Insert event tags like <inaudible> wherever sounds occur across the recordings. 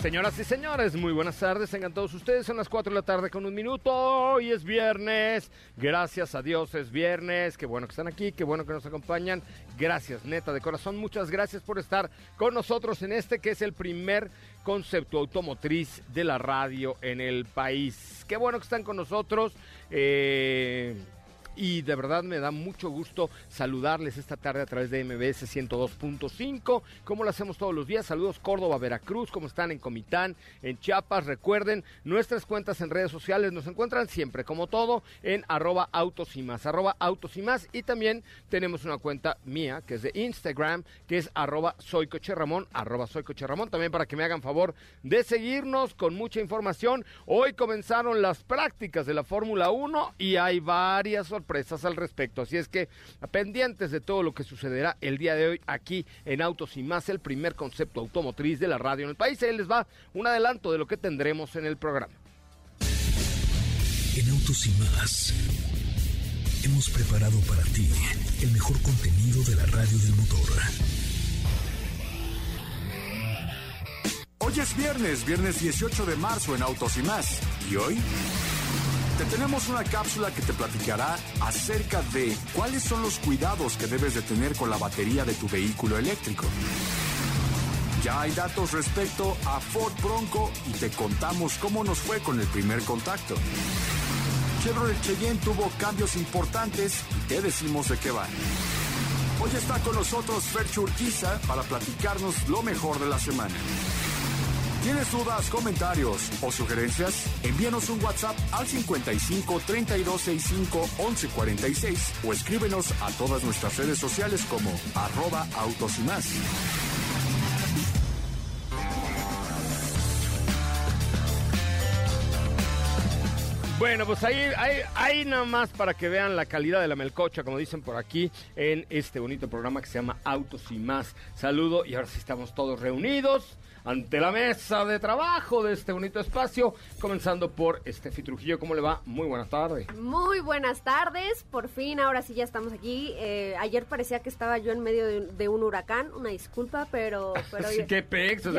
Señoras y señores, muy buenas tardes. Tengan ustedes. Son las 4 de la tarde con un minuto. Hoy es viernes. Gracias a Dios es viernes. Qué bueno que están aquí. Qué bueno que nos acompañan. Gracias, neta, de corazón. Muchas gracias por estar con nosotros en este que es el primer concepto automotriz de la radio en el país. Qué bueno que están con nosotros. Eh y de verdad me da mucho gusto saludarles esta tarde a través de MBS 102.5, como lo hacemos todos los días. Saludos Córdoba, Veracruz, como están en Comitán, en Chiapas. Recuerden, nuestras cuentas en redes sociales nos encuentran siempre, como todo, en arroba autos y más, y también tenemos una cuenta mía, que es de Instagram, que es arroba soy coche Ramón, arroba soy coche Ramón, también para que me hagan favor de seguirnos con mucha información. Hoy comenzaron las prácticas de la Fórmula 1 y hay varias sorpresas al respecto. Así es que pendientes de todo lo que sucederá el día de hoy aquí en Autos y más, el primer concepto automotriz de la radio en el país. Ahí les va un adelanto de lo que tendremos en el programa. En Autos y más hemos preparado para ti el mejor contenido de la radio del motor. Hoy es viernes, viernes 18 de marzo en Autos y más. ¿Y hoy? Te tenemos una cápsula que te platicará acerca de cuáles son los cuidados que debes de tener con la batería de tu vehículo eléctrico. Ya hay datos respecto a Ford Bronco y te contamos cómo nos fue con el primer contacto. Chevrolet Cheyenne tuvo cambios importantes y te decimos de qué van. Hoy está con nosotros Fercho Urquiza para platicarnos lo mejor de la semana. ¿Tienes dudas, comentarios o sugerencias? Envíanos un WhatsApp al 55 3265 1146 o escríbenos a todas nuestras redes sociales como arroba autos y más. Bueno, pues ahí, ahí, ahí nada más para que vean la calidad de la melcocha, como dicen por aquí, en este bonito programa que se llama Autos y más. Saludo y ahora sí estamos todos reunidos ante la mesa de trabajo de este bonito espacio, comenzando por Estefi Trujillo. ¿Cómo le va? Muy buenas tardes. Muy buenas tardes, por fin, ahora sí ya estamos aquí. Eh, ayer parecía que estaba yo en medio de, un huracán, una disculpa, pero... <laughs> pero sí, qué pex. <laughs>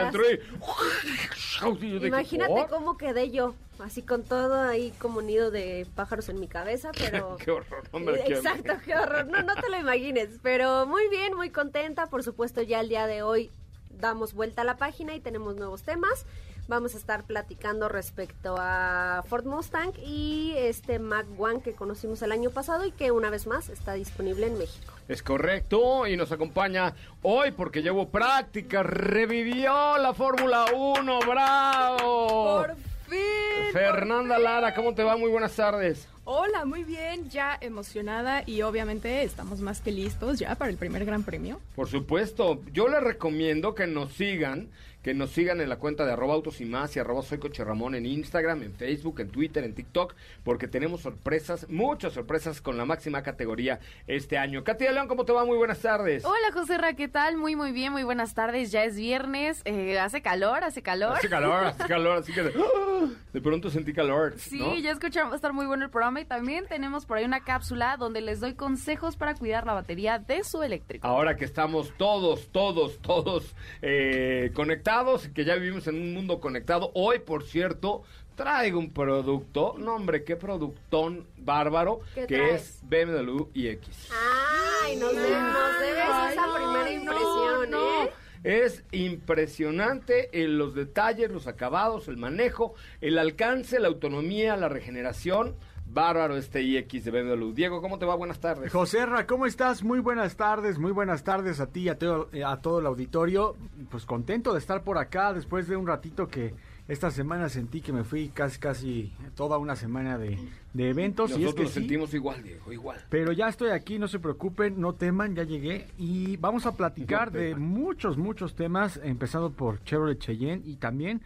Imagínate cómo quedé yo, así con todo ahí como nido de pájaros en mi cabeza, <laughs> pero... qué horror, hombre. Exacto, qué horror. No, no te lo imagines, pero muy bien, muy contenta. Por supuesto, ya el día de hoy damos vuelta a la página y tenemos nuevos temas. Vamos a estar platicando respecto a Ford Mustang y este Mac One que conocimos el año pasado y que una vez más está disponible en México. Es correcto y nos acompaña hoy porque llevo práctica, revivió la Fórmula 1, bravo. Por fin. Fernanda Lara, ¿cómo te va? Muy buenas tardes. Hola, muy bien, ya emocionada y obviamente estamos más que listos ya para el primer Gran Premio. Por supuesto, yo les recomiendo que nos sigan que nos sigan en la cuenta de arroba autos y más y arroba soy coche Ramón en Instagram, en Facebook, en Twitter, en TikTok, porque tenemos sorpresas, muchas sorpresas con la máxima categoría este año. Katy de León, ¿cómo te va? Muy buenas tardes. Hola José Ra, ¿qué tal? Muy, muy bien, muy buenas tardes. Ya es viernes, eh, hace calor, hace calor. Hace calor, hace calor, así que de, <laughs> pronto sentí calor. Sí, ya escuchamos, va a estar muy bueno el programa y también tenemos por ahí una cápsula donde les doy consejos para cuidar la batería de su eléctrico. Ahora que estamos todos, todos, todos eh, conectados que ya vivimos en un mundo conectado. Hoy, por cierto, traigo un producto, no hombre, qué productón bárbaro, que es BMW iX. Ay, nos, debes esa primera impresión, ¿eh? Es impresionante en los detalles, los acabados, el manejo, el alcance, la autonomía, la regeneración bárbaro este iX de BMW. Diego, ¿cómo te va? Buenas tardes. José Ra, ¿cómo estás? Muy buenas tardes, muy buenas tardes a ti y a todo, eh, a todo el auditorio. Pues contento de estar por acá después de un ratito que esta semana sentí que me fui casi casi toda una semana de, eventos. Nosotros y es que nos sentimos igual, Diego, igual. Pero ya estoy aquí, no se preocupen, no teman, ya llegué y vamos a platicar de muchos, muchos temas, empezando por Chevrolet Cheyenne y también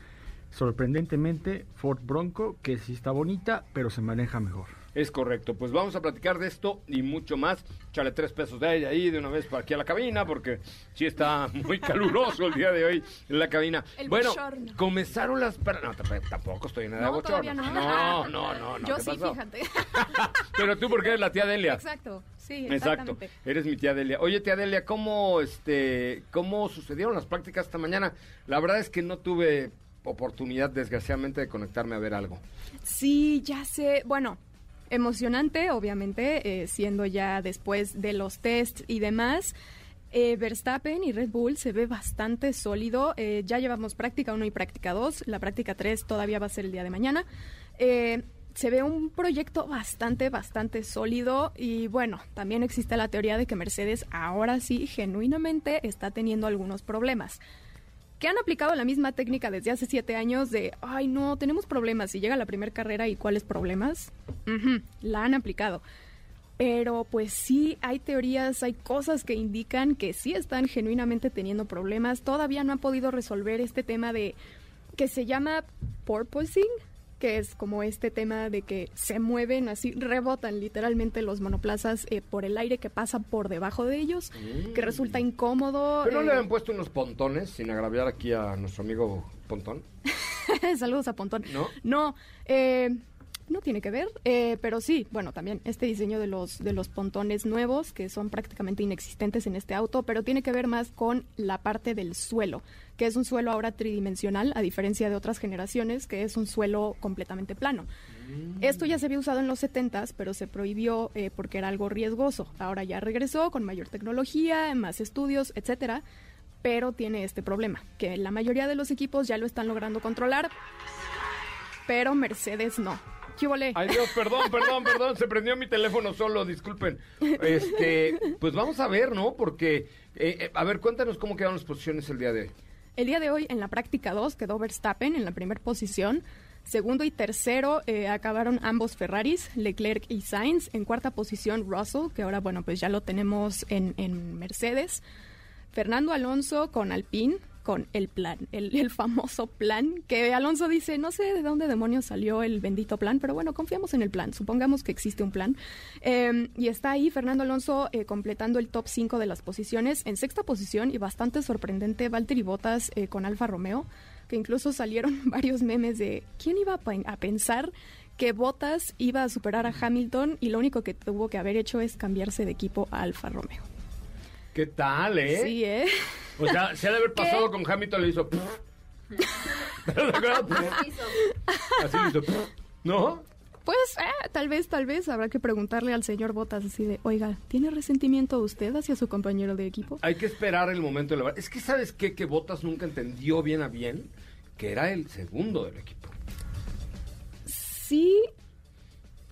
sorprendentemente Ford Bronco, que sí está bonita, pero se maneja mejor. Es correcto. Pues vamos a platicar de esto y mucho más. Chale tres pesos de ella ahí de una vez para aquí a la cabina, porque sí está muy caluroso el día de hoy en la cabina. El bueno, bochorno. comenzaron las... No, tamp- tampoco estoy en de No, bochorno. no. No, no, no, <laughs> no, Yo ¿qué sí, pasó? fíjate. <laughs> Pero tú, porque eres la tía Delia. Exacto, sí, Exacto, eres mi tía Delia. Oye, tía Delia, ¿cómo, este, ¿cómo sucedieron las prácticas esta mañana? La verdad es que no tuve oportunidad, desgraciadamente, de conectarme a ver algo. Sí, ya sé. Bueno, emocionante, obviamente, eh, siendo ya después de los tests y demás. Eh, Verstappen y Red Bull se ve bastante sólido. Eh, ya llevamos práctica 1 y práctica 2. La práctica 3 todavía va a ser el día de mañana. Eh, se ve un proyecto bastante, bastante sólido. Y bueno, también existe la teoría de que Mercedes ahora sí, genuinamente, está teniendo algunos problemas que han aplicado la misma técnica desde hace siete años de, ay no, tenemos problemas y llega la primera carrera y cuáles problemas, Ujú, la han aplicado. Pero pues sí, hay teorías, hay cosas que indican que sí están genuinamente teniendo problemas. Todavía no han podido resolver este tema de que se llama porpoising, que es como este tema de que se mueven así, rebotan literalmente los monoplazas eh, por el aire que pasa por debajo de ellos, que resulta incómodo. ¿Pero no eh, le habían puesto unos pontones, sin agraviar aquí a nuestro amigo Pontón? <laughs> Saludos a Pontón. ¿No? No, eh, no tiene que ver, eh, pero sí, bueno, también este diseño de los, de los pontones nuevos, que son prácticamente inexistentes en este auto, pero tiene que ver más con la parte del suelo, que es un suelo ahora tridimensional, a diferencia de otras generaciones, que es un suelo completamente plano. Esto ya se había usado en los 70s, pero se prohibió eh, porque era algo riesgoso. Ahora ya regresó con mayor tecnología, más estudios, etcétera, pero tiene este problema, que la mayoría de los equipos ya lo están logrando controlar, pero Mercedes no. ¿Qué? Ay Dios, perdón, perdón, perdón, se prendió mi teléfono solo, disculpen. Este, pues vamos a ver, ¿no? Porque, eh, eh, a ver, cuéntanos cómo quedaron las posiciones el día de hoy. El día de hoy, en la práctica 2, quedó Verstappen en la primera posición. Segundo y tercero eh, acabaron ambos Ferraris, Leclerc y Sainz. En cuarta posición, Russell, que ahora, bueno, pues ya lo tenemos en, en Mercedes. Fernando Alonso con Alpine, con el plan, el, famoso plan, que Alonso dice, no sé de dónde demonios salió el bendito plan, pero bueno, confiamos en el plan, supongamos que existe un plan. Eh, y está ahí Fernando Alonso eh, completando el top 5 de las posiciones. En sexta posición, y bastante sorprendente, Valtteri Bottas eh, con Alfa Romeo, que incluso salieron <laughs> varios memes de quién iba a, a pensar que Bottas iba a superar a Hamilton y lo único que tuvo que haber hecho es cambiarse de equipo a Alfa Romeo. ¿Qué tal, eh? Sí, ¿eh? O sea, se ha de haber <laughs> pasado con Hamilton, le hizo... <laughs> ¿Te acuerdas? Así le hizo... ¿No? Pues eh, tal vez, tal vez habrá que preguntarle al señor Bottas así de, oiga, ¿tiene resentimiento usted hacia su compañero de equipo? Hay que esperar el momento de la verdad. Es que, ¿sabes qué? Que Botas nunca entendió bien a bien que era el segundo del equipo. Sí,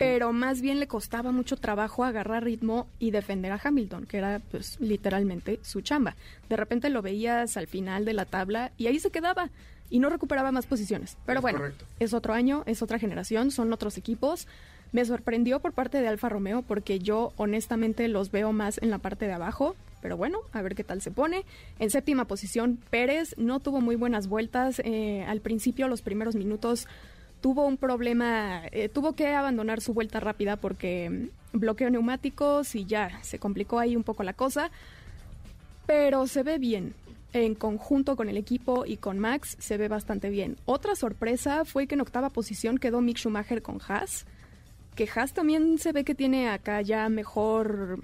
pero más bien le costaba mucho trabajo agarrar ritmo y defender a Hamilton, que era pues literalmente su chamba. De repente lo veías al final de la tabla y ahí se quedaba y no recuperaba más posiciones. Pero Es bueno, correcto. es otro año, es otra generación, son otros equipos. Me sorprendió por parte de Alfa Romeo porque yo honestamente los veo más en la parte de abajo. Pero bueno, a ver qué tal se pone. En séptima posición, Pérez no tuvo muy buenas vueltas. eh, al principio, los primeros minutos, tuvo un problema, eh, tuvo que abandonar su vuelta rápida porque mm, bloqueó neumáticos y ya se complicó ahí un poco la cosa. Pero se ve bien. En conjunto con el equipo y con Max se ve bastante bien. Otra sorpresa fue que en octava posición quedó Mick Schumacher con Haas. Que Haas también se ve que tiene acá ya mejor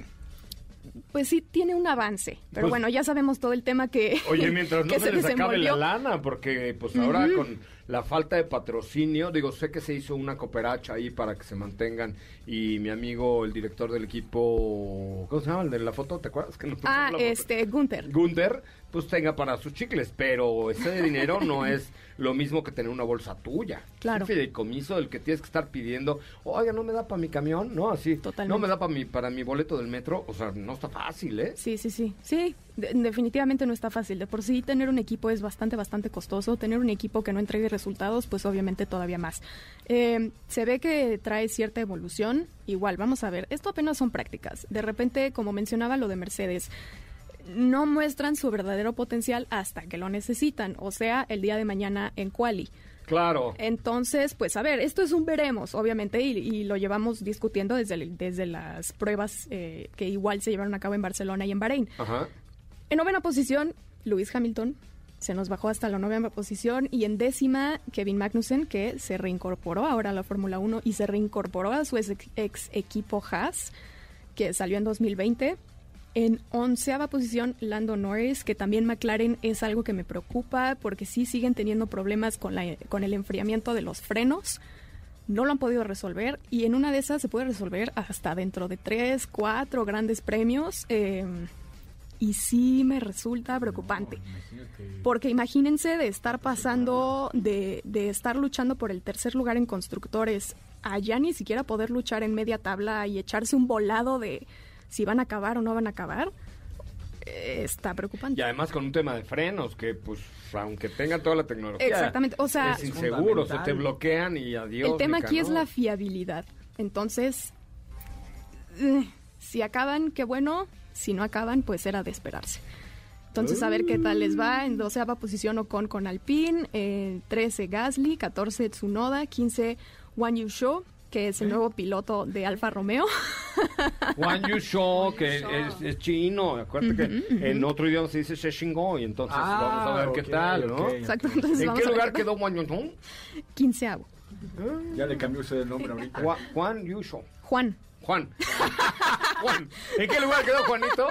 pues sí tiene un avance. Pero Pues- bueno, ya sabemos todo el tema que. Oye, mientras <laughs> no que se, les acabe la lana, porque pues ahora con la falta de patrocinio, digo, sé que se hizo una cooperacha ahí para que se mantengan y mi amigo, el director del equipo, ¿cómo se llama? El de la foto, ¿te acuerdas? Que nos Ah, este, Gunther. Gunther, pues tenga para sus chicles, pero ese dinero no <laughs> es lo mismo que tener una bolsa tuya. Claro. Es un fideicomiso del que tienes que estar pidiendo, oiga, no me da para mi camión, ¿no? Así. Totalmente. No me da para mi, para mi boleto del metro, o sea, no está fácil, ¿eh? Sí, sí, sí. Sí, de- definitivamente no está fácil. De por sí, tener un equipo es bastante, bastante costoso. Tener un equipo que no entregue resultados, pues obviamente todavía más. Eh, se ve que trae cierta evolución. Igual, vamos a ver. Esto apenas son prácticas. De repente, como mencionaba lo de Mercedes, no muestran su verdadero potencial hasta que lo necesitan. O sea, el día de mañana en Quali. Claro. Entonces, pues a ver, esto es un veremos, obviamente, y, y lo llevamos discutiendo desde, el- desde las pruebas eh, que igual se llevaron a cabo en Barcelona y en Bahrein. Ajá. En novena posición, Lewis Hamilton se nos bajó hasta la novena posición y en décima, Kevin Magnussen, que se reincorporó ahora a la Fórmula 1 y se reincorporó a su ex, ex equipo Haas, que salió en 2020. En onceava posición, Lando Norris, que también McLaren es algo que me preocupa porque sí siguen teniendo problemas con, la, con el enfriamiento de los frenos. No lo han podido resolver y en una de esas se puede resolver hasta dentro de tres, cuatro grandes premios. eh, y sí me resulta preocupante. Porque imagínense de estar pasando, de, de estar luchando por el tercer lugar en constructores, a ya ni siquiera poder luchar en media tabla y echarse un volado de si van a acabar o no van a acabar, eh, está preocupante. Y además con un tema de frenos, que pues aunque tengan toda la tecnología. Exactamente, o sea, es inseguro, se te bloquean y adiós. el tema aquí es la fiabilidad. Entonces, eh, si acaban, qué bueno. Si no acaban, pues era de esperarse. Entonces, a ver qué tal les va. En doceava posición Ocon con Alpine, eh, 13 Gasly, 14 Tsunoda, 15 Wang Yusho, que es el nuevo piloto de Alfa Romeo. <laughs> Juan Yu Shou, que es, es chino. Acuérdate que en otro idioma se dice Sheshingo y entonces Ah, vamos a ver qué tal, ¿no? Exacto, entonces ¿En vamos qué lugar qué quedó Juan Yu Shou? tal. Quinceavo. Ya le cambió usted el nombre ahorita. Juan, Juan Yu Shou. Juan. Juan. <laughs> Juan. ¿En qué lugar quedó Juanito?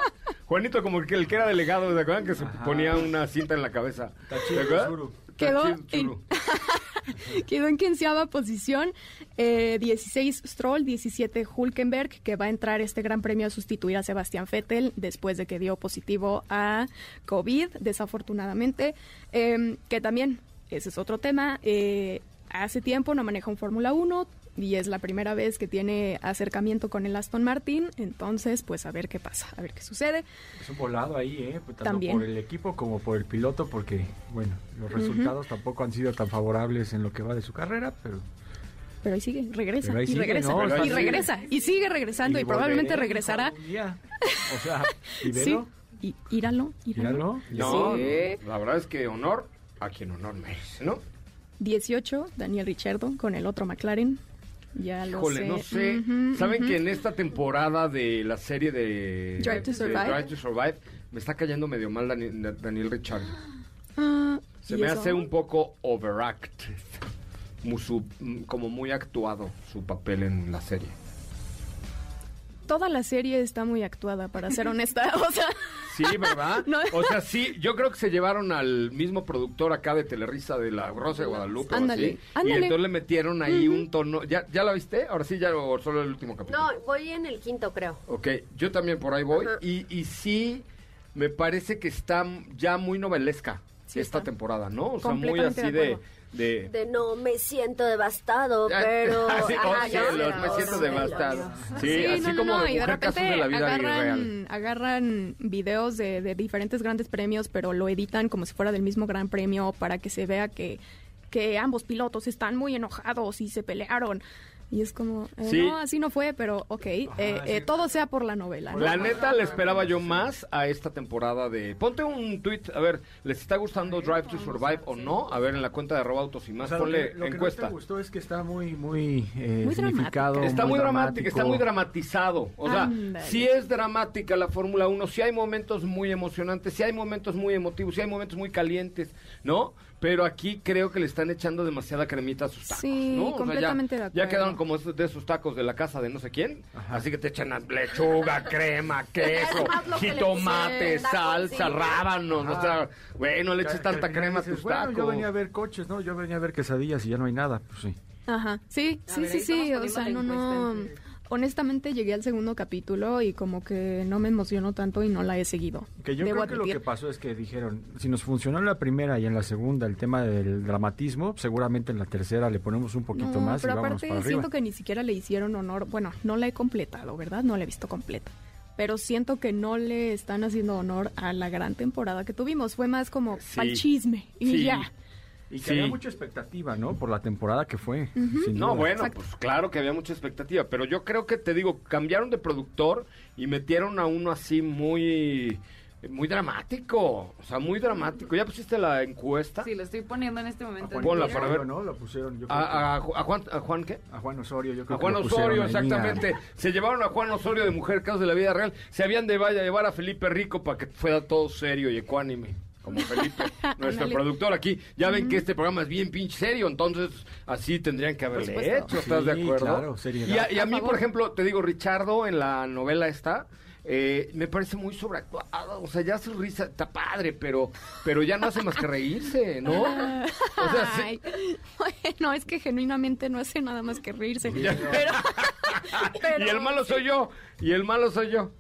Juanito como que el que era delegado, ¿te acuerdan? Que se ponía una cinta en la cabeza. Tachiro ¿Te acuerdas? Tsuru. Quedó en-. <laughs> Quedó en quinceava posición, eh, 16 Stroll, 17 Hulkenberg, que va a entrar este gran premio a sustituir a Sebastián Vettel después de que dio positivo a COVID, desafortunadamente, Eh, que también, ese es otro tema, eh, hace tiempo no maneja un Fórmula 1 y es la primera vez que tiene acercamiento con el Aston Martin, entonces pues a ver qué pasa, a ver qué sucede. Es un volado ahí, ¿eh? Pues, Tanto También. por el equipo como por el piloto, porque, bueno, los resultados tampoco han sido tan favorables en lo que va de su carrera, pero... Pero ahí sigue, regresa, ahí y sigue, regresa, ¿no? y regresa, y sigue regresando, y, probablemente regresará. O sea, <laughs> y Sí, y íralo, íralo. No, Sí. no, la verdad es que honor a quien honor merece, ¿no? 18, Daniel Richardo con el otro McLaren. Ya lo Híjole, sé. no sé. ¿Saben que en esta temporada de la serie de Drive to Survive? Drive to Survive me está cayendo medio mal Dani- Daniel Richard? Ah, Se ¿y me eso? hace un poco <laughs> mm, como muy actuado su papel en la serie. Toda la serie está muy actuada, para ser honesta. <laughs> O sea, Sí, ¿verdad? <laughs> No. O sea, sí, yo creo que se llevaron al mismo productor acá de Telerisa de la Rosa de Guadalupe. o Ándale, así, Y entonces le metieron ahí un tono. ¿Ya, ¿Ya la viste? Ahora sí, ya o solo el último capítulo. No, voy en el quinto, creo. Ok, yo también por ahí voy. Y, y sí, me parece que está ya muy novelesca Sí esta está. temporada, ¿no? O sea, muy así de de... de De no me siento devastado, Ah, <laughs> pero. sí, Ajá, oh, sí, yo- los me siento devastado. yo- Sí, así no, no, como no, de y de repente de la vida irreal. agarran, agarran videos de, de diferentes grandes premios, pero lo editan como si fuera del mismo gran premio para que se vea que, que ambos pilotos están muy enojados y se pelearon. Y es como, eh, Sí. no, así no fue, pero ok, eh, eh, todo sea por la novela. ¿no? La neta le esperaba yo más a esta temporada de... Ponte un tweet, a ver, ¿les está gustando Drive to Survive o no? A ver, en la cuenta de arroba autos y O más, sea, lo ponle que, lo que encuesta. no te gustó es que está muy, muy, eh, Muy significado. Está muy dramática, está dramático. muy dramatizado. O sea, sí es dramática la Fórmula 1, sí hay momentos muy emocionantes, sí hay momentos muy emotivos, sí hay momentos muy calientes, ¿no? Pero aquí creo que le están echando demasiada cremita a sus tacos, Sí, ¿no? O sea, ya- completamente de ya, acuerdo. quedaron como esos- de esos tacos de la casa de no sé quién. Así que te echan lechuga, <laughs> crema, queso, jitomate, salsa, rábanos. O sea, güey, no le eches tanta que crema a tus bueno, tacos. Yo venía a ver coches, ¿no? Yo venía a ver quesadillas y ya no hay nada. Pues sí. Ajá, sí, sí, ver, sí, sí, o sea, no, no, honestamente llegué al segundo capítulo y como que no me emocionó tanto y no la he seguido. Que yo Debo creo que lo que pasó es que dijeron, si nos funcionó en la primera y en la segunda el tema del dramatismo, seguramente en la tercera le ponemos un poquito No, más y pero vámonos aparte para siento que ni siquiera le hicieron honor, bueno, no la he completado, ¿verdad? No la he visto completa. Pero siento que no le están haciendo honor a la gran temporada que tuvimos. Fue más como Sí. pa'l chisme y Sí. ya. Y que Sí. había mucha expectativa, ¿no? Por la temporada que fue. sin No, bueno, Exacto. pues claro que había mucha expectativa, pero yo creo que te digo, cambiaron de productor y metieron a uno así muy Muy dramático, o sea, muy dramático. ¿Ya pusiste la encuesta? Sí, lo estoy poniendo en este A momento. En Ponla para ver. ¿no? Lo pusieron, yo creo A, a- a Juan, ¿A Juan qué? a Juan Osorio, yo creo A que Juan Osorio, exactamente. a- Se llevaron a Juan Osorio de Mujer Casos de la Vida Real. Se habían de vaya a llevar a Felipe Rico para que fuera todo serio y ecuánime. Como Felipe, <laughs> nuestro productor aquí. Ya ven que este programa es bien pinche serio, entonces así tendrían que haberle hecho, ¿estás de acuerdo? claro, seriedad. Y a, y a A mí, por ejemplo, te digo, Richardo en la novela esta, eh, me parece muy sobreactuado. O sea, ya su risa está padre, pero, pero ya no hace más que reírse, ¿no? <laughs> O sea, sí- Ay, bueno, es que genuinamente no hace nada más que reírse. Ya. Pero, pero- <laughs> y el malo soy yo, y el malo soy yo.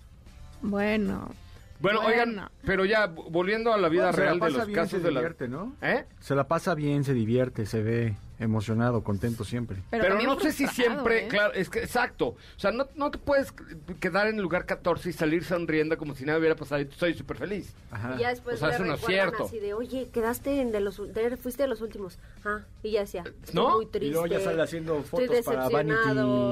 Bueno, Bueno, Bueno. oigan, pero ya volviendo a la vida Bueno, se la real de los bien, casos se de la divierte, ¿no? ¿Eh? Se la pasa bien, se divierte, se ve emocionado, contento siempre. pero, Pero, no sé si siempre, ¿eh? claro, es que exacto. O sea, no, no te puedes quedar en el lugar 14 y salir sonriendo como si nada hubiera pasado y soy súper feliz. Ajá. Y ya después O sea, eso no es cierto. así de, oye, quedaste en de los, de- fuiste de los últimos. Ah, y ya decía, estoy ¿No? muy triste. Y luego ya sale haciendo estoy fotos para. Vanity.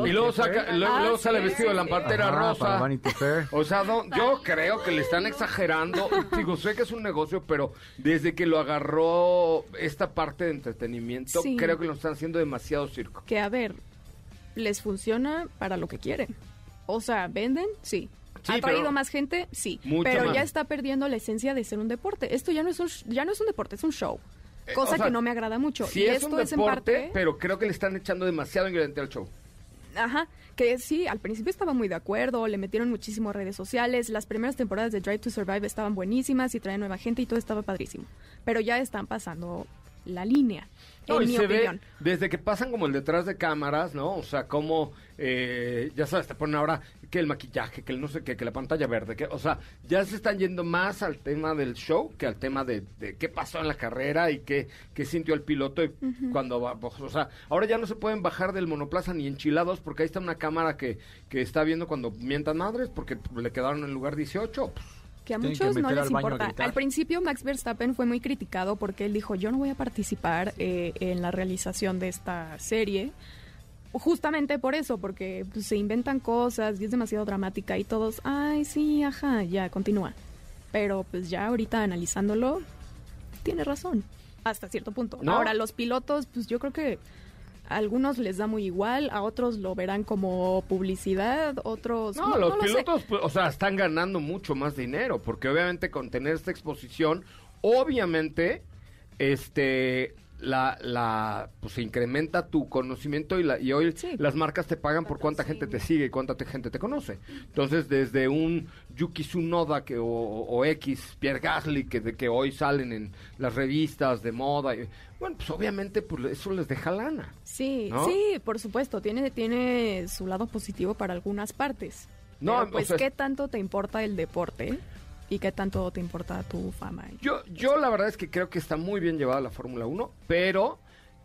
Y luego, saca, luego, Ah, luego sí, sale vestido de la sí. pantera Ajá, rosa. para Vanity Fair. O sea, no, yo creo que le están exagerando. Digo, sé que es un negocio, pero desde que lo agarró esta parte de entretenimiento, Sí. creo que lo están haciendo demasiado circo. Que a ver, les funciona para lo que quieren. O sea, ¿venden? Sí. Sí, ¿Ha traído más gente? Sí. Pero más. ya está perdiendo la esencia de ser un deporte. Esto ya no es un, ya no es un deporte, es un show. Eh, Cosa o sea, que no me agrada mucho. Sí, y es esto un es en deporte, parte. pero creo que le están echando demasiado ingrediente al show. Ajá, que sí, al principio estaba muy de acuerdo, le metieron muchísimo a redes sociales, las primeras temporadas de Drive to Survive estaban buenísimas y traían nueva gente y todo estaba padrísimo. Pero ya están pasando la línea, No, en y mi se opinión. ve desde que pasan como el detrás de cámaras, ¿no? O sea, como, eh, ya sabes, te ponen ahora que el maquillaje, que el no sé qué, que la pantalla verde, que, o sea, ya se están yendo más al tema del show que al tema de, de qué pasó en la carrera y qué, qué sintió el piloto y cuando va, pues, o sea, ahora ya no se pueden bajar del monoplaza ni enchilados porque ahí está una cámara que, que está viendo cuando mientan madres porque le quedaron en el lugar 18. pues. Que a Tienen que muchos no les al importa. Al principio Max Verstappen fue muy criticado porque él dijo, yo no voy a participar eh, en la realización de esta serie. Justamente por eso, porque pues, se inventan cosas y es demasiado dramática y todos, ay, sí, ajá, ya, continúa. Pero pues ya ahorita analizándolo, tiene razón, hasta cierto punto. ¿No? Ahora, los pilotos, pues yo creo que a algunos les da muy igual, a otros lo verán como publicidad, otros... No, los lo sé. pilotos, pues, o sea, están ganando mucho más dinero, porque obviamente con tener esta exposición, obviamente, este, la, la, pues se incrementa tu conocimiento y, la, y hoy Sí. las marcas te pagan por cuánta gente te sigue y cuánta te- gente te conoce. Entonces, desde un Yuki Tsunoda que, o, o X, Pierre Gasly, que, de, que hoy salen en las revistas de moda, y- bueno, pues obviamente pues, eso les deja lana. Sí, ¿No? sí, por supuesto, tiene, tiene su lado positivo para algunas partes. No, Pero, o pues, sea, ¿qué tanto te importa el deporte y qué tanto te importa tu fama? Yo, yo la verdad es que creo que está muy bien llevada la Fórmula 1, pero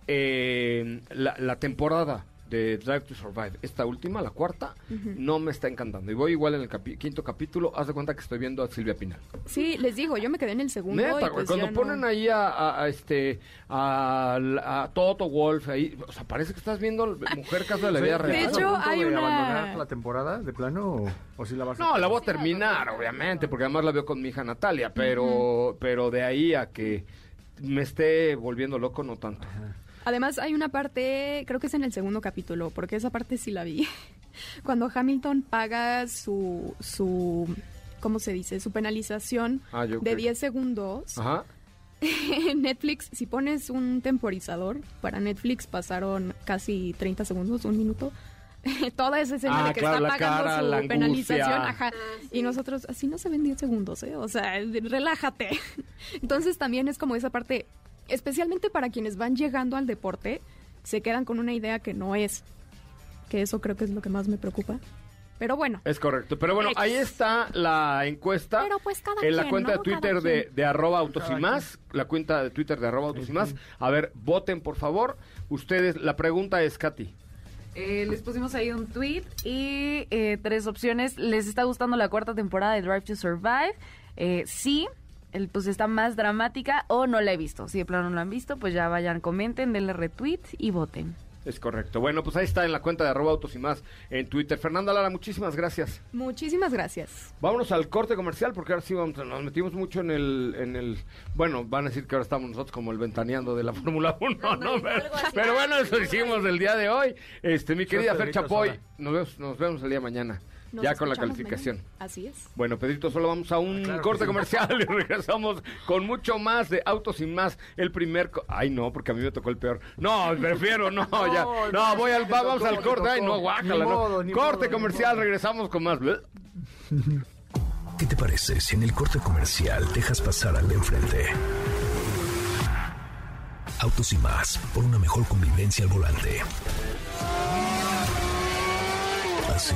eh, la, la temporada de Drive to Survive, esta última, la cuarta, no me está encantando. Y voy igual en el capi- quinto capítulo, haz de cuenta que estoy viendo a Silvia Pinal. Sí, les digo, yo me quedé en el segundo. Neta, y güey, pues cuando ya no- ponen ahí a, a- a este a, a Toto Wolf ahí, o sea, parece que estás viendo Mujer Caso de la <laughs> Vida Sí, Real. De ¿estás a hecho, punto hay de una- abandonar la temporada de plano o, o sí la vas a No, la voy a terminar, obviamente, porque además la veo con mi hija Natalia, pero, pero de ahí a que me esté volviendo loco, no tanto. Además, hay una parte, creo que es en el segundo capítulo, porque esa parte sí la vi. <laughs> Cuando Hamilton paga su, su ¿cómo se dice? Su penalización Ah, yo de creo- 10 segundos. Ajá. <laughs> En Netflix, si pones un temporizador, para Netflix pasaron casi 30 segundos, un minuto. <laughs> Toda esa escena Ah, de que claro, está pagando cara, su penalización, ajá. Ah, sí. Y nosotros, así no se ven 10 segundos, ¿eh? O sea, relájate. Entonces también es como esa parte, especialmente para quienes van llegando al deporte, se quedan con una idea que no es. Que eso creo que es lo que más me preocupa. Pero bueno, Es correcto. Pero bueno, ahí está la encuesta. Pero pues cada En la quien, cuenta ¿no? de Twitter de arroba autos y más. La cuenta de Twitter de arroba autos y más. A ver, voten por favor. Ustedes, la pregunta es, Katy. Eh, les pusimos ahí un tweet y eh, tres opciones. ¿Les está gustando la cuarta temporada de Drive to Survive? Eh, sí, el, pues está más dramática o no la he visto. Si de plano no la han visto, pues ya vayan, comenten, denle retweet y voten. Es correcto. Bueno, pues ahí está en la cuenta de arroba autos y más en Twitter. Fernanda Lara, muchísimas gracias. Muchísimas gracias. Vámonos al corte comercial porque ahora sí vamos, nos metimos mucho en el, en el... Bueno, van a decir que ahora estamos nosotros como el ventaneando de la <laughs> Fórmula 1, ¿no? Ándale, Pero, bueno, eso hicimos el día de hoy. Este, mi querida Fer Chapoy, nos vemos, nos vemos el día de mañana. Nos ya con la calificación. mañana. Así es. Bueno, Pedrito, solo vamos a un Claro que corte sí. comercial y <laughs> regresamos con mucho más de Autos sin más. El primer... co- Ay, no, porque a mí me tocó el peor. No, prefiero, no, <laughs> ya. No, No, no, voy al... Vamos tocó, al te corte. Ay, no, guácala, Ni no. corte modo, comercial, regresamos con más. ¿Qué te parece si en el corte comercial dejas pasar al de enfrente? Autos y más, por una mejor convivencia al volante. ¿Así?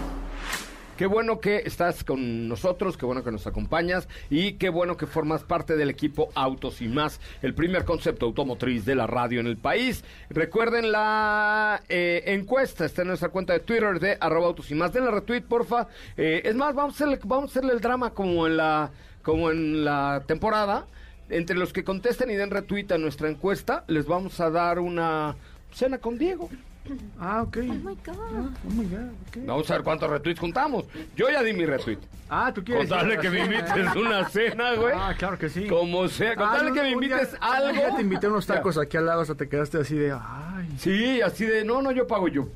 Qué bueno que estás con nosotros, qué bueno que nos acompañas y qué bueno que formas parte del equipo Autos y más, el primer concepto automotriz de la radio en el país. Recuerden la eh, encuesta, está en nuestra cuenta de Twitter de arroba autos y más. Denle retweet, porfa. Eh, es más, vamos a, hacerle, vamos a hacerle el drama como en la, como en la temporada. Entre los que contesten y den retweet a nuestra encuesta, les vamos a dar una cena con Diego. Ah, ok. Oh my God. Oh my God, ok. Vamos a ver cuántos retweets juntamos. Yo ya di mi retweet. Ah, tú quieres. Con tal de que me <laughs> invites una cena, güey. Ah, claro que sí. Como sea, con Ah, no, que me día- invites un algo. día te invité unos tacos aquí al lado, hasta te quedaste así de. Ay. Sí, así de, no, no, yo pago yo.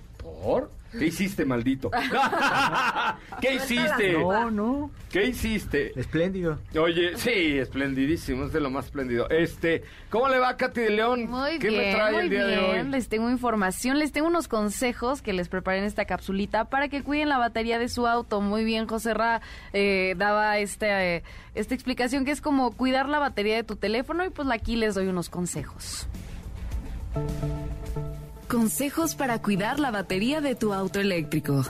¿Qué hiciste, maldito? <laughs> ¿Qué hiciste? No, no. ¿Qué hiciste? Espléndido. Oye, sí, esplendidísimo, es de lo más espléndido. Este, ¿cómo le va Katy de León? Muy ¿Qué bien, me trae muy el día de bien. hoy? Les tengo información, les tengo unos consejos que les preparé en esta capsulita para que cuiden la batería de su auto. Muy bien, José Ra eh, daba este, eh, esta explicación que es como cuidar la batería de tu teléfono y pues aquí les doy unos consejos. Consejos para cuidar la batería de tu auto eléctrico.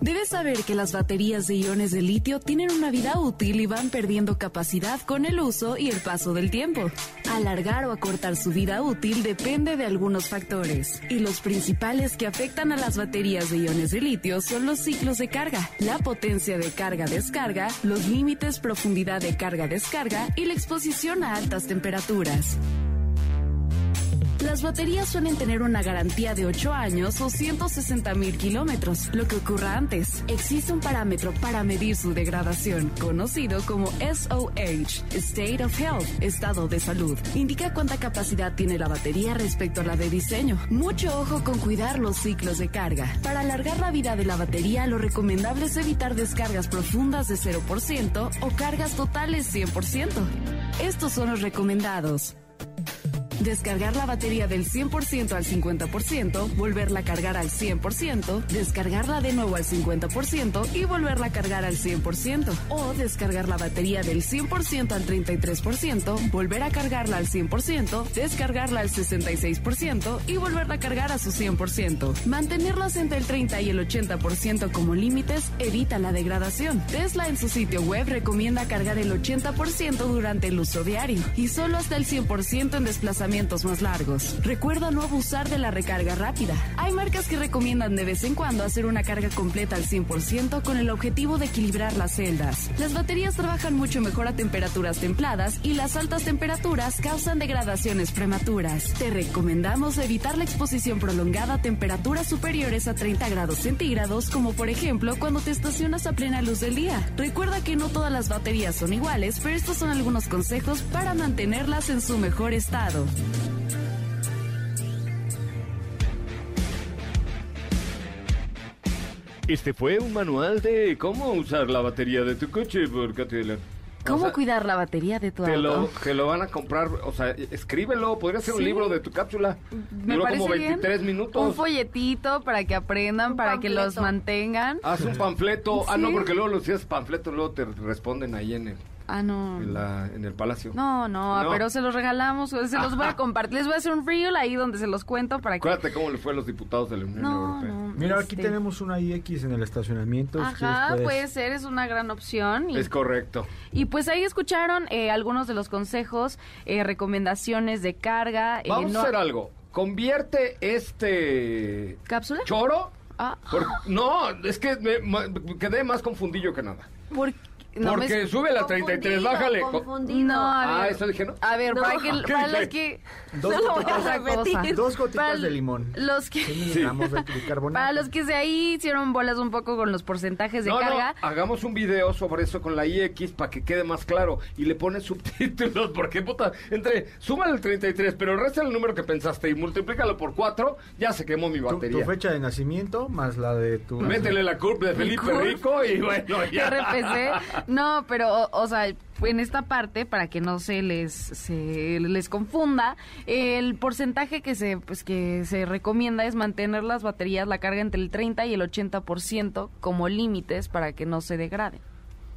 Debes saber que las baterías de iones de litio tienen una vida útil y van perdiendo capacidad con el uso y el paso del tiempo. Alargar o acortar su vida útil depende de algunos factores, y los principales que afectan a las baterías de iones de litio son los ciclos de carga, la potencia de carga-descarga, los límites profundidad de carga-descarga y la exposición a altas temperaturas. Las baterías suelen tener una garantía de 8 años o 160 mil kilómetros. Lo que ocurra antes, existe un parámetro para medir su degradación, conocido como SOH, State of Health, estado de salud. Indica cuánta capacidad tiene la batería respecto a la de diseño. Mucho ojo con cuidar los ciclos de carga. Para alargar la vida de la batería, lo recomendable es evitar descargas profundas de 0% o cargas totales 100%. Estos son los recomendados. Descargar la batería del 100% al 50%, volverla a cargar al 100%, descargarla de nuevo al 50% y volverla a cargar al 100%. O descargar la batería del 100% al 33%, volver a cargarla al 100%, descargarla al 66% y volverla a cargar a su 100%. Mantenerlas entre el 30 y el 80% como límites evita la degradación. Tesla en su sitio web recomienda cargar el 80% durante el uso diario y solo hasta el 100% en más largos. Recuerda no abusar de la recarga rápida. Hay marcas que recomiendan de vez en cuando hacer una carga completa al 100% con el objetivo de equilibrar las celdas. Las baterías trabajan mucho mejor a temperaturas templadas y las altas temperaturas causan degradaciones prematuras. Te recomendamos evitar la exposición prolongada a temperaturas superiores a 30 grados centígrados, como por ejemplo cuando te estacionas a plena luz del día. Recuerda que no todas las baterías son iguales, pero estos son algunos consejos para mantenerlas en su mejor estado. Este fue un manual de cómo usar la batería de tu coche por León. ¿Cómo O sea, cuidar la batería de tu Te auto? lo, te lo van a comprar, o sea, escríbelo, podría ser un libro de tu cápsula. Me Duró parece como bien. 23 minutos. Un folletito para que aprendan, Un para que los mantengan. Haz un panfleto. Ah, no, porque luego los si haces panfleto, luego te responden ahí en el, Ah, no. en la- en el palacio. No, no, No. pero se los regalamos, se los voy a <laughs> compartir. Les voy a hacer un reel ahí donde se los cuento para que... Acuérdate cómo le fue a los diputados de la Unión No, Europea. no. Mira, aquí este, tenemos una IX en el estacionamiento. Ajá, puede ser, es una gran opción. Y, Es correcto. y pues ahí escucharon eh, algunos de los consejos, eh, recomendaciones de carga. eh, Vamos no- a hacer algo. Convierte este ¿Cápsula? choro Ah, Por- no, es que me, quedé más confundido que nada. ¿por qué? No me- Porque sube la 33, Confundido, bájale. Confundido. No, a Ah, ver. eso dije, ¿no? A ver, No. para, los que... Dos No lo voy a gotitas- repetir. Dos gotitas Para de limón. Los que... Bicarbonato. Para los que se ahí hicieron bolas un poco con los porcentajes de No, carga, no, hagamos un video sobre eso con la IX para que quede más claro y le pones subtítulos <laughs> porque puta, entre súmale el 33, pero resta el número que pensaste y multiplícalo por 4, ya se quemó mi Tu, batería. tu fecha de nacimiento más la de tu... Métele la curva de Felipe. Rico y bueno, <laughs> ya. RPC. No, pero, o, sea, en esta parte, para que no se les, se les confunda, el porcentaje que se, pues, que se recomienda es mantener las baterías, la carga entre el 30 y el 80% como límites para que no se degraden.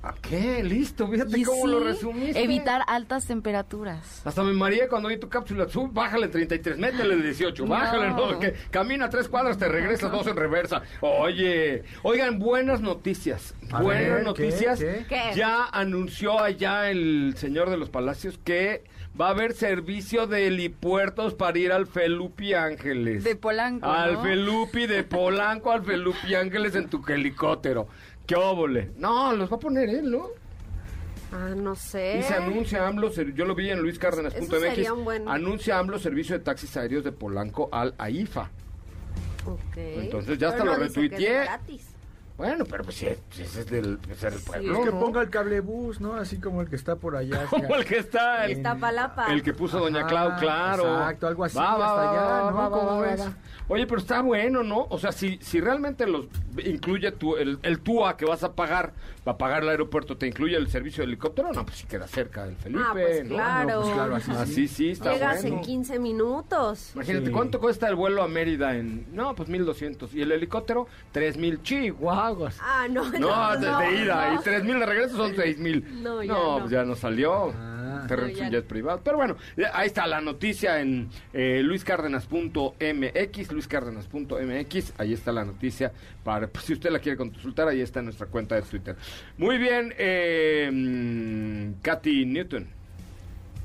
¿A qué? Listo, fíjate Y cómo lo resumiste. Evitar altas temperaturas. Hasta me mareé cuando vi tu cápsula. Sub, bájale 33, métele 18, bájale, no, No. que camina tres cuadras, te regresas dos en reversa. Oye, oigan, buenas noticias. A buenas noticias. ¿Qué? ¿Qué? Ya anunció allá el señor de los palacios que va a haber servicio de helipuertos para ir al Felupi Ángeles. De Polanco, Al ¿no? Felupi de Polanco al Felupi Ángeles en tu helicóptero. ¿Qué óvole? No, los va a poner él, ¿no? Ah, no sé. Y se anuncia AMLO, yo lo vi en Eso luiscárdenas.mx, sería un buen- anuncia AMLO servicio de taxis aéreos de Polanco al AIFA. Ok. Entonces ya hasta Pero lo no dice que es retuiteé. gratis. Bueno, pero pues sí, sí, ese es del, es del pueblo, Es que ¿no? ponga el cablebús, ¿no? Así como el que está por allá. <laughs> Como el que está, el, Iztapalapa. el que puso Doña Clau, claro. exacto, algo así, hasta allá, ¿no? ¿Cómo ves? Oye, pero está bueno, ¿no? O sea, si, si realmente los incluye tu, el, el TUA que vas a pagar, para pagar el aeropuerto, te incluye el servicio de helicóptero, no, pues sí queda cerca del Felipe, Ah, pues ¿no? claro. No, pues claro, así Así sí, está Llegas bueno. en 15 minutos. Imagínate, Sí. ¿cuánto cuesta el vuelo a Mérida en...? No, pues 1.200. ¿Y el helicóptero? 3.000 chihuahuas. Ah, no. No, desde no, ida. no. Y 3.000 de regreso son 6.000. No, ya no. pues ya no salió. Ah. Te No, ya privado. Pero bueno, ahí está la noticia en eh, luiscárdenas.mx, luiscárdenas.mx. Ahí está la noticia. para pues, Si usted la quiere consultar, ahí está en nuestra cuenta de Twitter. Muy bien, eh, mm, Katy Newton.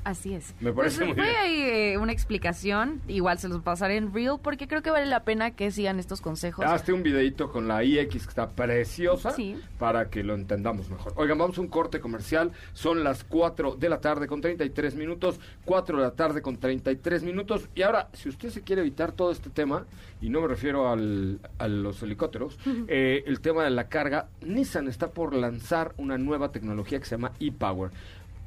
Así es. Me parece Pues, muy fue bien. ahí eh, una explicación, igual se los pasaré en Reel, porque creo que vale la pena que sigan estos consejos. Hazte un videito con la IX que está preciosa Sí. para que lo entendamos mejor. Oigan, vamos a un corte comercial. Son las 4 de la tarde con 33 minutos. 4 de la tarde con 33 minutos. Y ahora, si usted se quiere evitar todo este tema, y no me refiero al, a los helicópteros, eh, el tema de la carga, Nissan está por lanzar una nueva tecnología que se llama e-Power,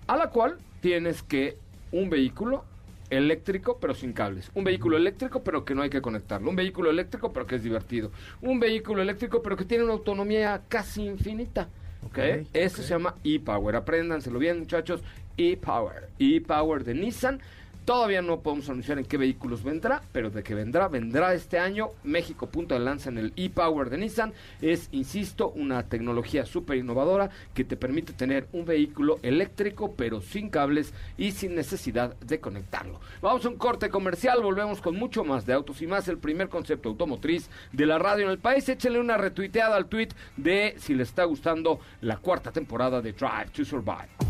a la cual tienes que un vehículo eléctrico pero sin cables. Un vehículo eléctrico pero que no hay que conectarlo. Un vehículo eléctrico pero que es divertido. Un vehículo eléctrico pero que tiene una autonomía casi infinita. ¿ok? Ok, Esto ok. se llama e-Power. Apréndanselo bien muchachos. E-Power. E-Power de Nissan. Todavía no podemos anunciar en qué vehículos vendrá, pero de que vendrá, vendrá este año. México punto de lanza en el e-Power de Nissan. Es, insisto, una tecnología súper innovadora que te permite tener un vehículo eléctrico, pero sin cables y sin necesidad de conectarlo. Vamos a un corte comercial, volvemos con mucho más de autos y más. El primer concepto automotriz de la radio en el país. Échenle una retuiteada al tweet de si le está gustando la cuarta temporada de Drive to Survive.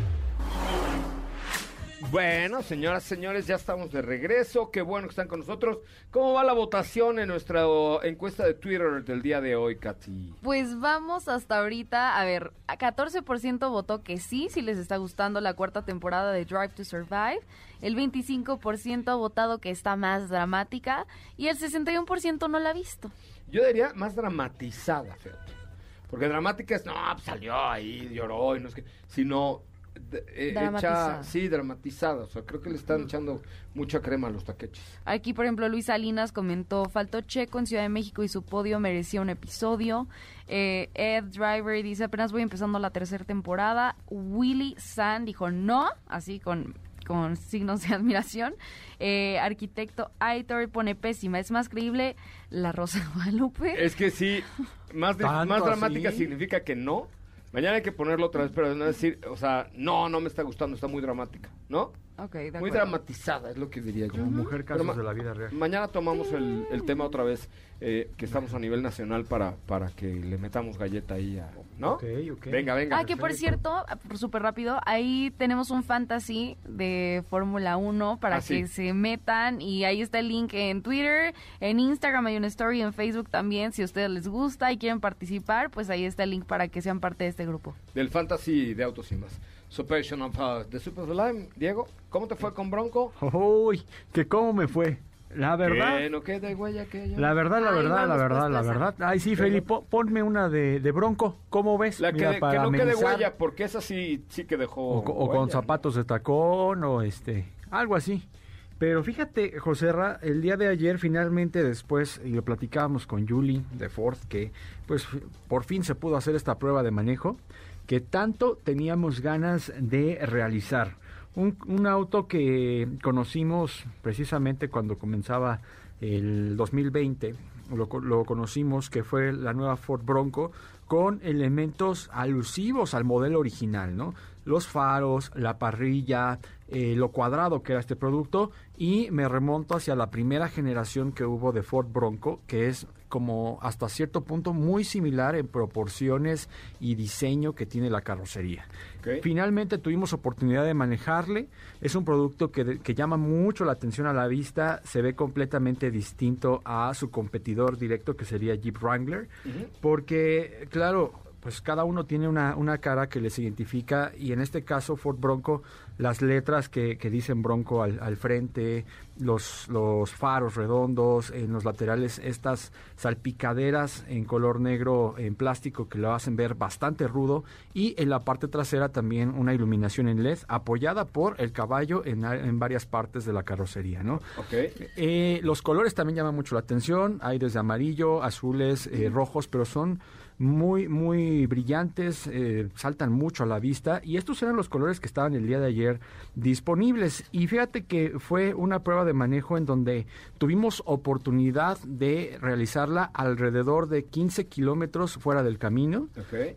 Bueno, señoras, señores, ya estamos de regreso. Qué bueno que están con nosotros. ¿Cómo va la votación en nuestra encuesta de Twitter del día de hoy, Katy? Pues vamos hasta ahorita, a ver, a 14% votó que sí, si les está gustando la cuarta temporada de Drive to Survive, el 25% ha votado que está más dramática y el 61% no la ha visto. Yo diría más dramatizada, fíjate. Porque dramática es, no, pues salió ahí, lloró y no es que, sino eh, Dramatizada. hecha, sí, dramatizada. O sea, creo que le están echando mucha crema a los taqueches. Aquí, por ejemplo, Luis Salinas comentó, faltó Checo en Ciudad de México y su podio merecía un episodio. Eh, Ed Driver dice, apenas voy empezando la tercera temporada. Willy San dijo no, así con, con signos de <laughs> admiración. Eh, arquitecto Aitor pone pésima, es más creíble La Rosa de Guadalupe. Es que sí, más, de- ¿Tanto más dramática significa que no, Mañana hay que ponerlo otra vez, pero no decir, o sea, no, no me está gustando, está muy dramática, ¿no? De Muy dramatizada, es lo que diría yo. Como mujer casos de la vida real. Mañana tomamos el, el tema otra vez, eh, que estamos a nivel nacional para, para que le metamos galleta ahí, a- ¿no? Ok, ok. Venga, venga. Ah, que por cierto, por súper rápido, ahí tenemos un fantasy de Fórmula 1 para Ah, sí. que se metan y ahí está el link en Twitter, en Instagram hay una story, en Facebook también, si a ustedes les gusta y quieren participar, pues ahí está el link para que sean parte de este grupo. Del fantasy de autos y más. Superior of uh, the Super Sublime. Diego, ¿cómo te fue con Bronco? Uy, que cómo me fue. La verdad, Que no quede huella que la verdad, la Ay, verdad, la verdad, la verdad. Ay, sí, Felipe, po- ponme una de, de bronco. ¿Cómo ves? La que, Mira, que para no quede huella, porque esa sí, sí que dejó. O, co- o huella, con ¿no? zapatos de tacón o este, algo así. Pero fíjate, José Ra, el día de ayer finalmente después, y lo platicábamos con Julie de Ford, que pues por fin se pudo hacer esta prueba de manejo que tanto teníamos ganas de realizar. Un, auto que conocimos precisamente cuando comenzaba el 2020, lo, co- lo conocimos que fue la nueva Ford Bronco con elementos alusivos al modelo original, ¿no? Los faros, la parrilla, eh, lo cuadrado que era este producto y me remonto hacia la primera generación que hubo de Ford Bronco, que es como hasta cierto punto muy similar en proporciones y diseño que tiene la carrocería. Finalmente tuvimos oportunidad de manejarle. Es un producto que, que llama mucho la atención a la vista. Se ve completamente distinto a su competidor directo que sería Jeep Wrangler. Porque, claro, pues cada uno tiene una, una cara que les identifica y en este caso Ford Bronco, las letras que, que dicen Bronco al, al frente, los, los faros redondos, en los laterales estas salpicaderas en color negro en plástico que lo hacen ver bastante rudo y en la parte trasera también una iluminación en LED apoyada por el caballo en, en varias partes de la carrocería, ¿no? Ok. Eh, los colores también llaman mucho la atención. Hay desde amarillo, azules, eh, rojos, pero son muy, muy brillantes, eh, saltan mucho a la vista. Y estos eran los colores que estaban el día de ayer disponibles. Y fíjate que fue una prueba de manejo en donde tuvimos oportunidad de realizarla alrededor de 15 kilómetros fuera del camino.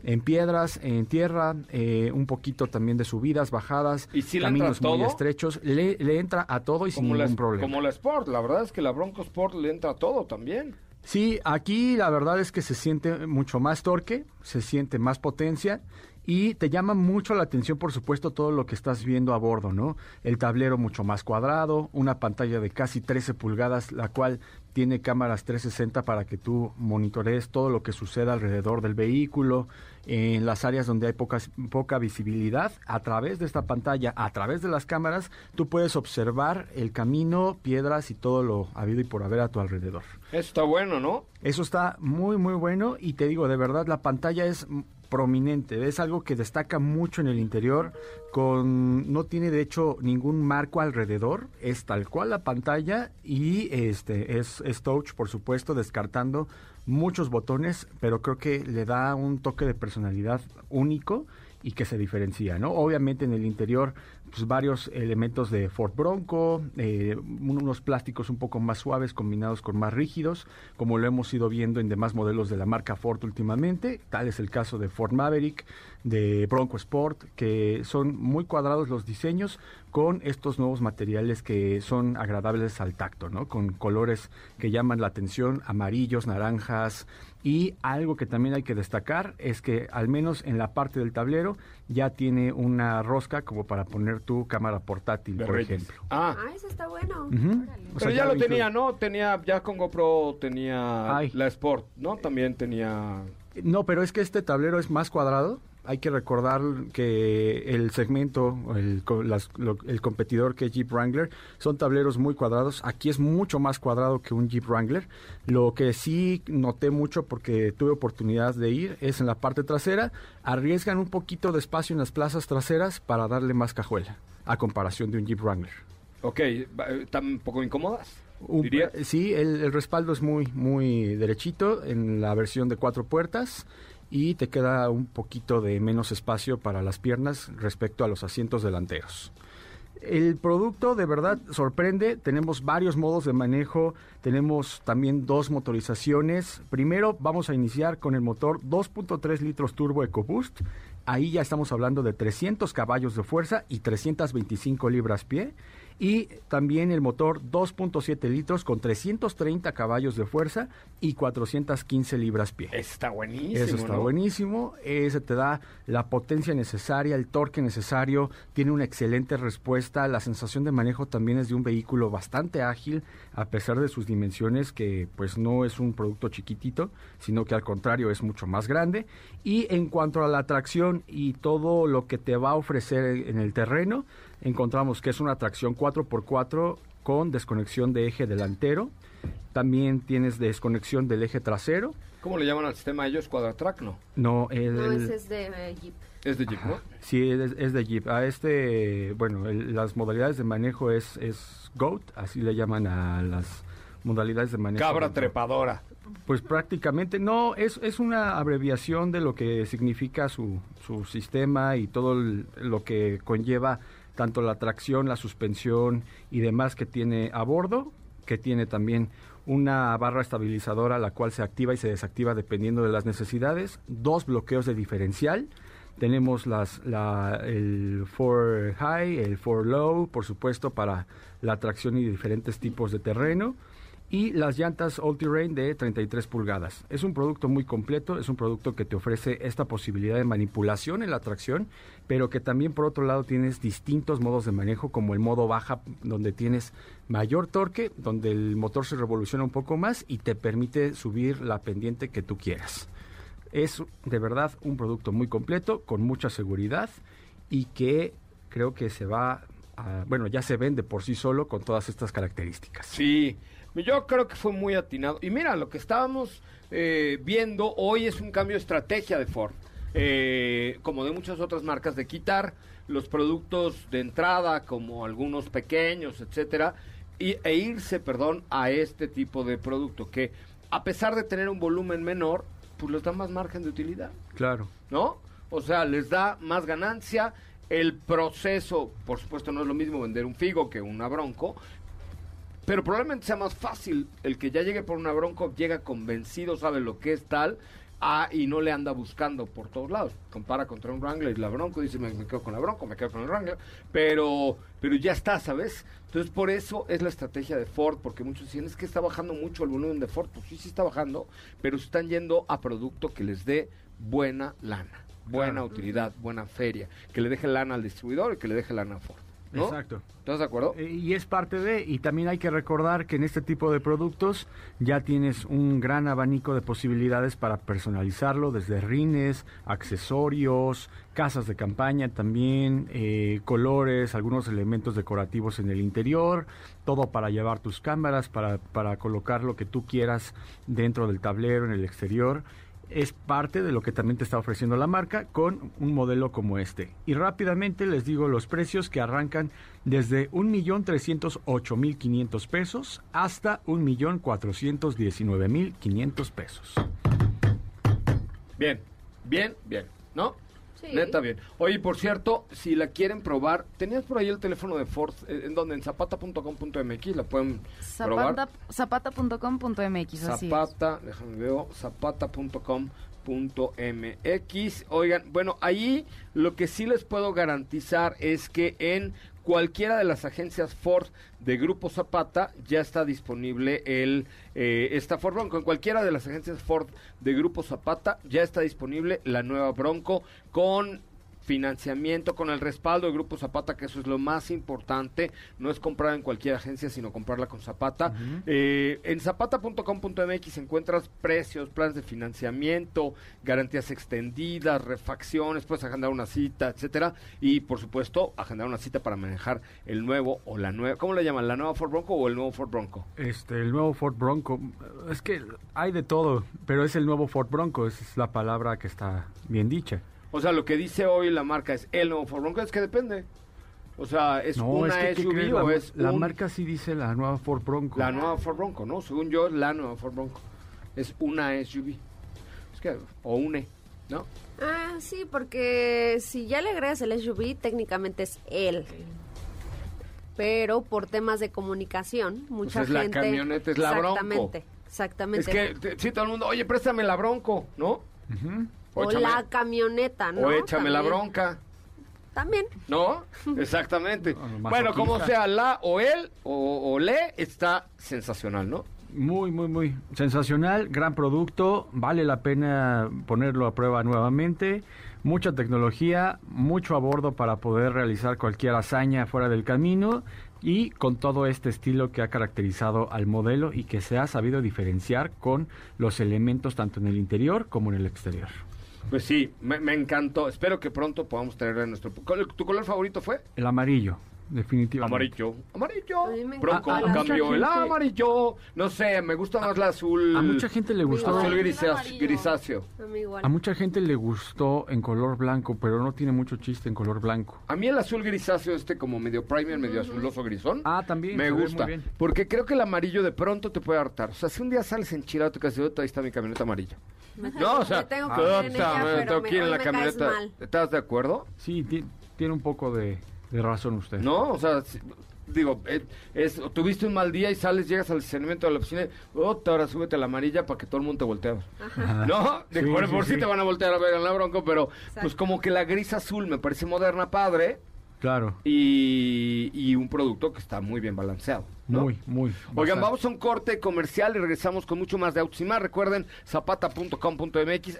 En piedras, en tierra, eh, un poquito también de subidas, bajadas, ¿Y si caminos muy todo? estrechos. Le, le entra a todo y sin Como la, ningún problema. como la Sport, la verdad es que la Bronco Sport le entra todo también. Sí, aquí la verdad es que se siente mucho más torque, se siente más potencia y te llama mucho la atención, por supuesto, todo lo que estás viendo a bordo, ¿no? El tablero mucho más cuadrado, una pantalla de casi 13 pulgadas, la cual tiene cámaras 360 para que tú monitorees todo lo que suceda alrededor del vehículo, en las áreas donde hay pocas, poca visibilidad, a través de esta pantalla, a través de las cámaras, tú puedes observar el camino, piedras y todo lo habido y por haber a tu alrededor. Eso está bueno, ¿no? Eso está muy, muy bueno y te digo, de verdad, la pantalla es prominente, es algo que destaca mucho en el interior, con no tiene de hecho ningún marco alrededor, es tal cual la pantalla y este es, touch, por supuesto, descartando muchos botones, pero creo que le da un toque de personalidad único y que se diferencia, ¿no? Obviamente en el interior, pues varios elementos de Ford Bronco, eh, unos plásticos un poco más suaves combinados con más rígidos, como lo hemos ido viendo en demás modelos de la marca Ford últimamente, tal es el caso de Ford Maverick, de Bronco Sport, que son muy cuadrados los diseños con estos nuevos materiales que son agradables al tacto, ¿no? Con colores que llaman la atención, amarillos, naranjas, y algo que también hay que destacar es que al menos en la parte del tablero ya tiene una rosca como para poner tu cámara portátil, De por Reyes. ejemplo. Ah, Ah, eso está bueno. Ujú. O sea, pero ya, lo incluye. tenía, ¿no? Tenía, ya con GoPro tenía Ay. la Sport, ¿no? También tenía... No, pero es que este tablero es más cuadrado. Hay que recordar que el segmento, el, las- lo- el competidor que es Jeep Wrangler, son tableros muy cuadrados. Aquí es mucho más cuadrado que un Jeep Wrangler. Lo que sí noté mucho porque tuve oportunidad de ir es en la parte trasera. Arriesgan un poquito de espacio en las plazas traseras para darle más cajuela, a comparación de un Jeep Wrangler. Ok, eh, ¿están un poco incómodas? Un- sí, el, el respaldo es muy, muy derechito en la versión de cuatro puertas y te queda un poquito de menos espacio para las piernas respecto a los asientos delanteros. El producto de verdad sorprende. Tenemos varios modos de manejo. Tenemos también dos motorizaciones. Primero vamos a iniciar con el motor 2.3 litros turbo EcoBoost. Ahí ya estamos hablando de 300 caballos de fuerza y 325 libras pie y también el motor 2.7 litros con 330 caballos de fuerza y 415 libras pie. Está buenísimo. Eso está ¿no? buenísimo. Ese te da la potencia necesaria, el torque necesario, tiene una excelente respuesta. La sensación de manejo también es de un vehículo bastante ágil, a pesar de sus dimensiones, que pues no es un producto chiquitito, sino que al contrario es mucho más grande. Y en cuanto a la tracción y todo lo que te va a ofrecer en el terreno, encontramos que es una tracción 4x4 con desconexión de eje delantero. También tienes desconexión del eje trasero. ¿Cómo le llaman al sistema ellos? Quadratrack, ¿no? No, el, No, ese es de eh, Jeep. Es de Jeep, ¿no? Sí, es, es de Jeep. A este, bueno, el- las modalidades de manejo es, es GOAT, así le llaman a las modalidades de manejo. Cabra de- trepadora. Pues prácticamente, no, es, es una abreviación de lo que significa su, su sistema y todo el- lo que conlleva tanto la tracción, la suspensión y demás que tiene a bordo, que tiene también una barra estabilizadora la cual se activa y se desactiva dependiendo de las necesidades, dos bloqueos de diferencial, tenemos las, la, el 4 high, el 4 low, por supuesto, para la tracción y diferentes tipos de terreno. Y las llantas All Terrain de 33 pulgadas. Es un producto muy completo, es un producto que te ofrece esta posibilidad de manipulación en la tracción, pero que también por otro lado tienes distintos modos de manejo, como el modo baja, donde tienes mayor torque, donde el motor se revoluciona un poco más y te permite subir la pendiente que tú quieras. Es de verdad un producto muy completo, con mucha seguridad y que creo que se va, a- bueno, ya se vende por sí solo con todas estas características. Sí, yo creo que fue muy atinado. Y mira, lo que estábamos eh, viendo hoy es un cambio de estrategia de Ford, eh, como de muchas otras marcas, de quitar los productos de entrada, como algunos pequeños, etcétera, y, e irse, perdón, a este tipo de producto que, a pesar de tener un volumen menor, pues les da más margen de utilidad. Claro. ¿no? O sea, les da más ganancia. El proceso, por supuesto, no es lo mismo vender un Figo que una Bronco, pero probablemente sea más fácil el que ya llegue por una Bronco, llega convencido, sabe lo que es tal, ah, y no le anda buscando por todos lados. Compara contra un Wrangler y la Bronco, dice, me, me quedo con la Bronco, me quedo con el Wrangler, pero, pero ya está, ¿sabes? Entonces, por eso es la estrategia de Ford, porque muchos dicen, es que está bajando mucho el volumen de Ford. Pues sí, sí está bajando, pero están yendo a producto que les dé buena lana, buena utilidad, buena feria, que le deje lana al distribuidor y que le deje lana a Ford. ¿No? Exacto. ¿Estás de acuerdo? Eh, Y es parte de, y también hay que recordar que en este tipo de productos ya tienes un gran abanico de posibilidades para personalizarlo, desde rines, accesorios, casas de campaña también, eh, colores, algunos elementos decorativos en el interior, todo para llevar tus cámaras, para, para colocar lo que tú quieras dentro del tablero, en el exterior es parte de lo que también te está ofreciendo la marca con un modelo como este. Y rápidamente les digo los precios que arrancan desde 1.308.500 pesos hasta 1.419.500 pesos. Bien, bien, bien, ¿no? Sí. Neta bien. Oye, por cierto, si la quieren probar, tenías por ahí el teléfono de Ford, eh, en donde en zapata.com.mx la pueden probar. Zapata- Zapata.com.mx, así es. Zapata, déjame ver, zapata.com.mx. Oigan, bueno, ahí lo que sí les puedo garantizar es que en cualquiera de las agencias Ford de Grupo Zapata ya está disponible el eh, esta Ford Bronco. En cualquiera de las agencias Ford de Grupo Zapata ya está disponible la nueva Bronco con financiamiento con el respaldo de Grupo Zapata, que eso es lo más importante. No es comprar en cualquier agencia, sino comprarla con Zapata. Eh, en zapata.com.mx encuentras precios, planes de financiamiento, garantías extendidas, refacciones, puedes agendar una cita, etcétera. Y por supuesto, agendar una cita para manejar el nuevo o la nueva. ¿Cómo le llaman? ¿La nueva Ford Bronco o el nuevo Ford Bronco? Este, el nuevo Ford Bronco, es que hay de todo, pero es el nuevo Ford Bronco, esa es la palabra que está bien dicha. O sea, lo que dice hoy la marca es el nuevo Ford Bronco, es que depende. O sea, ¿es una que, ¿qué SUV crees? o la, es la un- marca sí dice la nueva Ford Bronco. La nueva Ford Bronco, ¿no? Según yo, es la nueva Ford Bronco. Es una SUV. Es que, o une, ¿no? Ah, sí, porque si ya le agregas el SUV, técnicamente es él. pero por temas de comunicación, mucha Pues es la gente... camioneta, es la Bronco. Exactamente, exactamente. Es que, sí, todo el mundo, oye, préstame la bronco, ¿no? O échame- la camioneta, ¿no? o échame la bronca, También. ¿no? Exactamente. Bueno, bueno, como sea la o él o, o le, está sensacional, ¿no? Muy, muy, muy sensacional, gran producto, vale la pena ponerlo a prueba nuevamente. Mucha tecnología, mucho a bordo para poder realizar cualquier hazaña fuera del camino y con todo este estilo que ha caracterizado al modelo y que se ha sabido diferenciar con los elementos tanto en el interior como en el exterior. Pues sí, me, encantó. Espero que pronto podamos tener en nuestro... ¿Cuál- ¿Tu color favorito fue? El amarillo, definitivamente. Amarillo. Amarillo. A mí me Bronco. A- a cambió mucha el gente- amarillo. No sé, me gusta más la azul. A mucha gente le gustó. Azul grisáceo. A mí igual. A mucha gente le gustó en color blanco, pero no tiene mucho chiste en color blanco. A mí el azul grisáceo, este como medio primer, medio azuloso grisón. Ah, también, Me gusta. Porque creo que el amarillo de pronto te puede hartar. O sea, si un día sales enchilado, quedas de ahí está mi camioneta amarilla. Me- No, o sea, <laughs> me tengo que ir en ella, me pero tengo me- que ir en hoy la me camioneta. ¿Estás de acuerdo? Sí, ti- tiene un poco de, de razón usted. No, o sea, si- digo, eh, es, tuviste un mal día y sales, llegas al estacionamiento de la oficina y, otra ahora súbete a la amarilla para que todo el mundo te voltee a ver. Ajá. ¿No? De Sí, por, sí, por sí sí. te van a voltear a ver en la bronco, pero pues como que la gris azul me parece moderna, padre, Claro, y, y un producto que está muy bien balanceado. ¿no? muy, muy. Oigan, bastante. vamos a un corte comercial y regresamos con mucho más de autos y más. Recuerden, zapata.com.mx.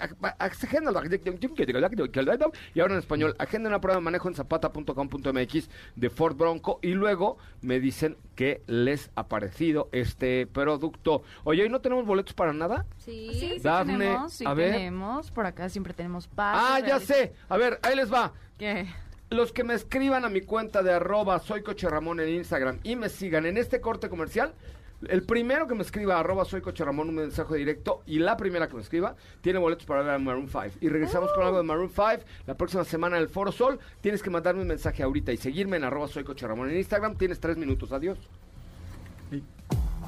Y ahora en español, agenda una prueba de manejo en zapata.com.mx de Ford Bronco. Y luego me dicen qué les ha parecido este producto. Oye, ¿hoy no tenemos boletos para nada? Sí. Sí, sí tenemos, sí a ver. tenemos. Por acá siempre tenemos paz. Ah, ya sé. A ver, ahí les va. ¿Qué? Los que me escriban a mi cuenta de arroba soy en Instagram y me sigan en este corte comercial, el primero que me escriba arroba soy un mensaje directo y la primera que me escriba tiene boletos para ver a Maroon 5. Y regresamos con algo de Maroon 5 la próxima semana en el Foro Sol. Tienes que mandarme un mensaje ahorita y seguirme en arroba soy en Instagram. Tienes tres minutos. Adiós.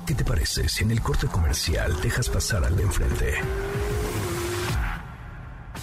¿Qué te parece si en el corte comercial dejas pasar al de enfrente?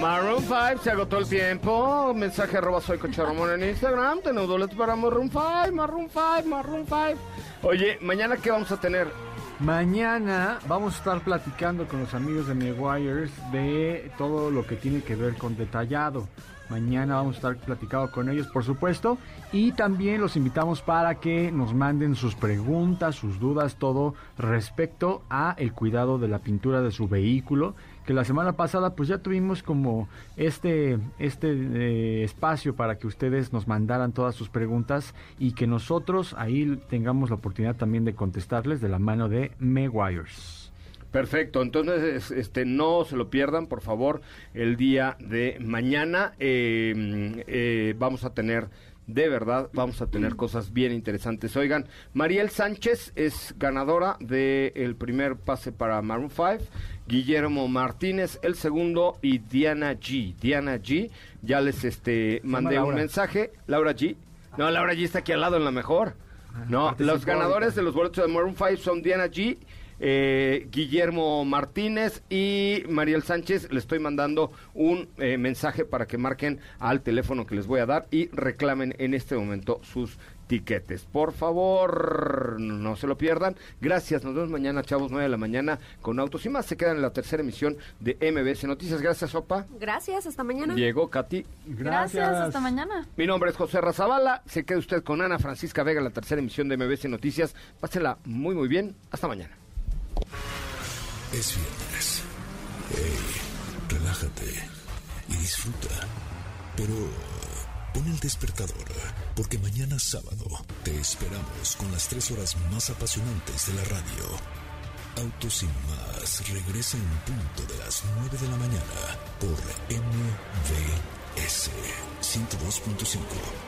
Maroon 5 se agotó el tiempo. Mensaje arroba soy Ramón en Instagram. Tenemos boletos para Maroon 5, Maroon 5, Maroon 5. Oye, mañana qué vamos a tener? Mañana vamos a estar platicando con los amigos de Meguiars de todo lo que tiene que ver con detallado. Mañana vamos a estar platicando con ellos, por supuesto, y también los invitamos para que nos manden sus preguntas, sus dudas, todo respecto a el cuidado de la pintura de su vehículo, que la semana pasada pues ya tuvimos como este este eh, espacio para que ustedes nos mandaran todas sus preguntas y que nosotros ahí tengamos la oportunidad también de contestarles de la mano de Meguiars. Perfecto, entonces este no se lo pierdan, por favor, el día de mañana eh, eh, vamos a tener, de verdad, vamos a tener cosas bien interesantes. Oigan, Mariel Sánchez es ganadora del primer pase para Maroon 5, Guillermo Martínez el segundo y Diana G. Diana G, ya les este mandé un mensaje, Laura G. No, Laura G está aquí al lado en la mejor. No, participó los ganadores de los boletos de Maroon 5 son Diana G, eh, Guillermo Martínez y Mariel Sánchez. Le estoy mandando un eh, mensaje para que marquen al teléfono que les voy a dar y reclamen en este momento sus tiquetes. Por favor, no se lo pierdan. Gracias, nos vemos mañana, chavos, 9 de la mañana con Autos y más. Se quedan en la tercera emisión de MBS Noticias. Gracias, Sopa. Gracias, hasta mañana. Llegó Katy. Gracias. hasta mañana. Mi nombre es José Razabala. Se queda usted con Ana Francisca Vega, en la tercera emisión de MBS Noticias. Pásela muy, muy bien. Hasta mañana. Es viernes. Hey, relájate y disfruta. Pero pon el despertador, porque mañana sábado te esperamos con las tres horas más apasionantes de la radio. Autos y más regresa en punto de las 9 de la mañana por MVS 102.5.